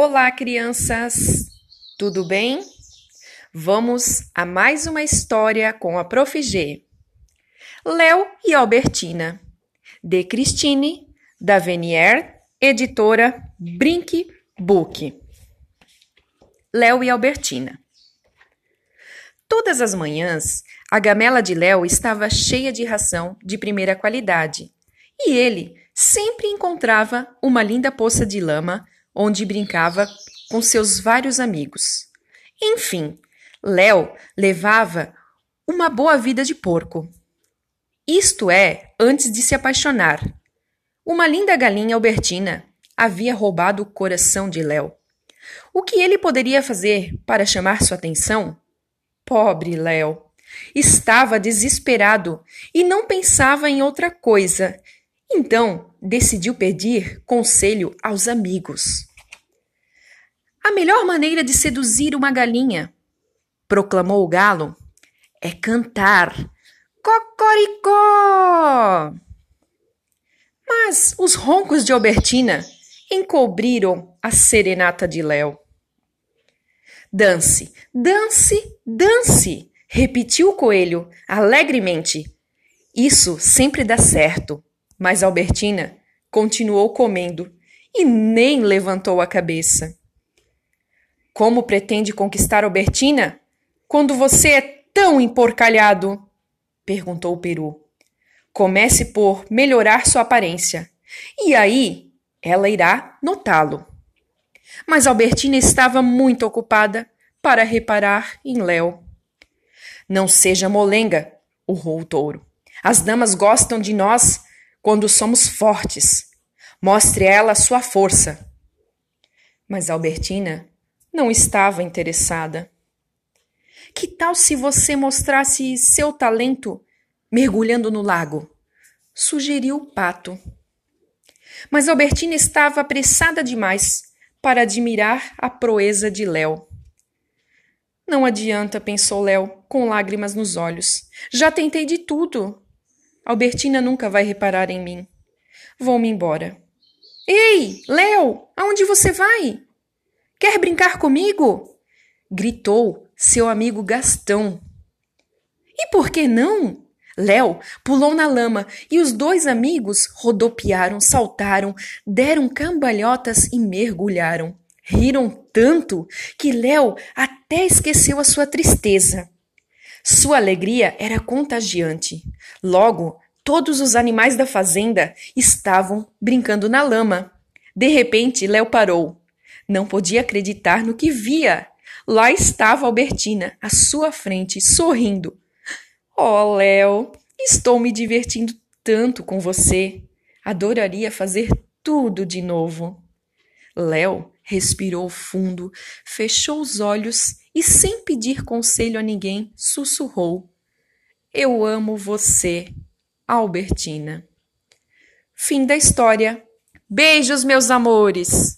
Olá, crianças! Tudo bem? Vamos a mais uma história com a Prof. G. Léo e Albertina, de Christine Davenier, editora Brink Book. Léo e Albertina. Todas as manhãs, a gamela de Léo estava cheia de ração de primeira qualidade e ele sempre encontrava uma linda poça de lama onde brincava com seus vários amigos. Enfim, Léo levava uma boa vida de porco. Isto é, antes de se apaixonar. Uma linda galinha albertina havia roubado o coração de Léo. O que ele poderia fazer para chamar sua atenção? Pobre Léo! Estava desesperado e não pensava em outra coisa. Então decidiu pedir conselho aos amigos. A melhor maneira de seduzir uma galinha, proclamou o galo, é cantar Cocoricó! Mas os roncos de Albertina encobriram a serenata de Léo. Dance, dance, dance! repetiu o coelho alegremente. Isso sempre dá certo, mas Albertina continuou comendo e nem levantou a cabeça. Como pretende conquistar Albertina quando você é tão emporcalhado? perguntou o peru. Comece por melhorar sua aparência, e aí ela irá notá-lo. Mas Albertina estava muito ocupada para reparar em Léo. Não seja molenga, urrou o touro. As damas gostam de nós quando somos fortes. Mostre a ela sua força. Mas Albertina não estava interessada. Que tal se você mostrasse seu talento mergulhando no lago? Sugeriu o pato. Mas Albertina estava apressada demais para admirar a proeza de Léo. Não adianta, pensou Léo, com lágrimas nos olhos. Já tentei de tudo. Albertina nunca vai reparar em mim. Vou-me embora. Ei, Léo, aonde você vai? Quer brincar comigo? gritou seu amigo Gastão. E por que não? Léo pulou na lama e os dois amigos rodopiaram, saltaram, deram cambalhotas e mergulharam. Riram tanto que Léo até esqueceu a sua tristeza. Sua alegria era contagiante. Logo, todos os animais da fazenda estavam brincando na lama. De repente, Léo parou. Não podia acreditar no que via. Lá estava Albertina, à sua frente, sorrindo. Oh, Léo, estou me divertindo tanto com você. Adoraria fazer tudo de novo. Léo respirou fundo, fechou os olhos e, sem pedir conselho a ninguém, sussurrou: Eu amo você, Albertina. Fim da história. Beijos, meus amores!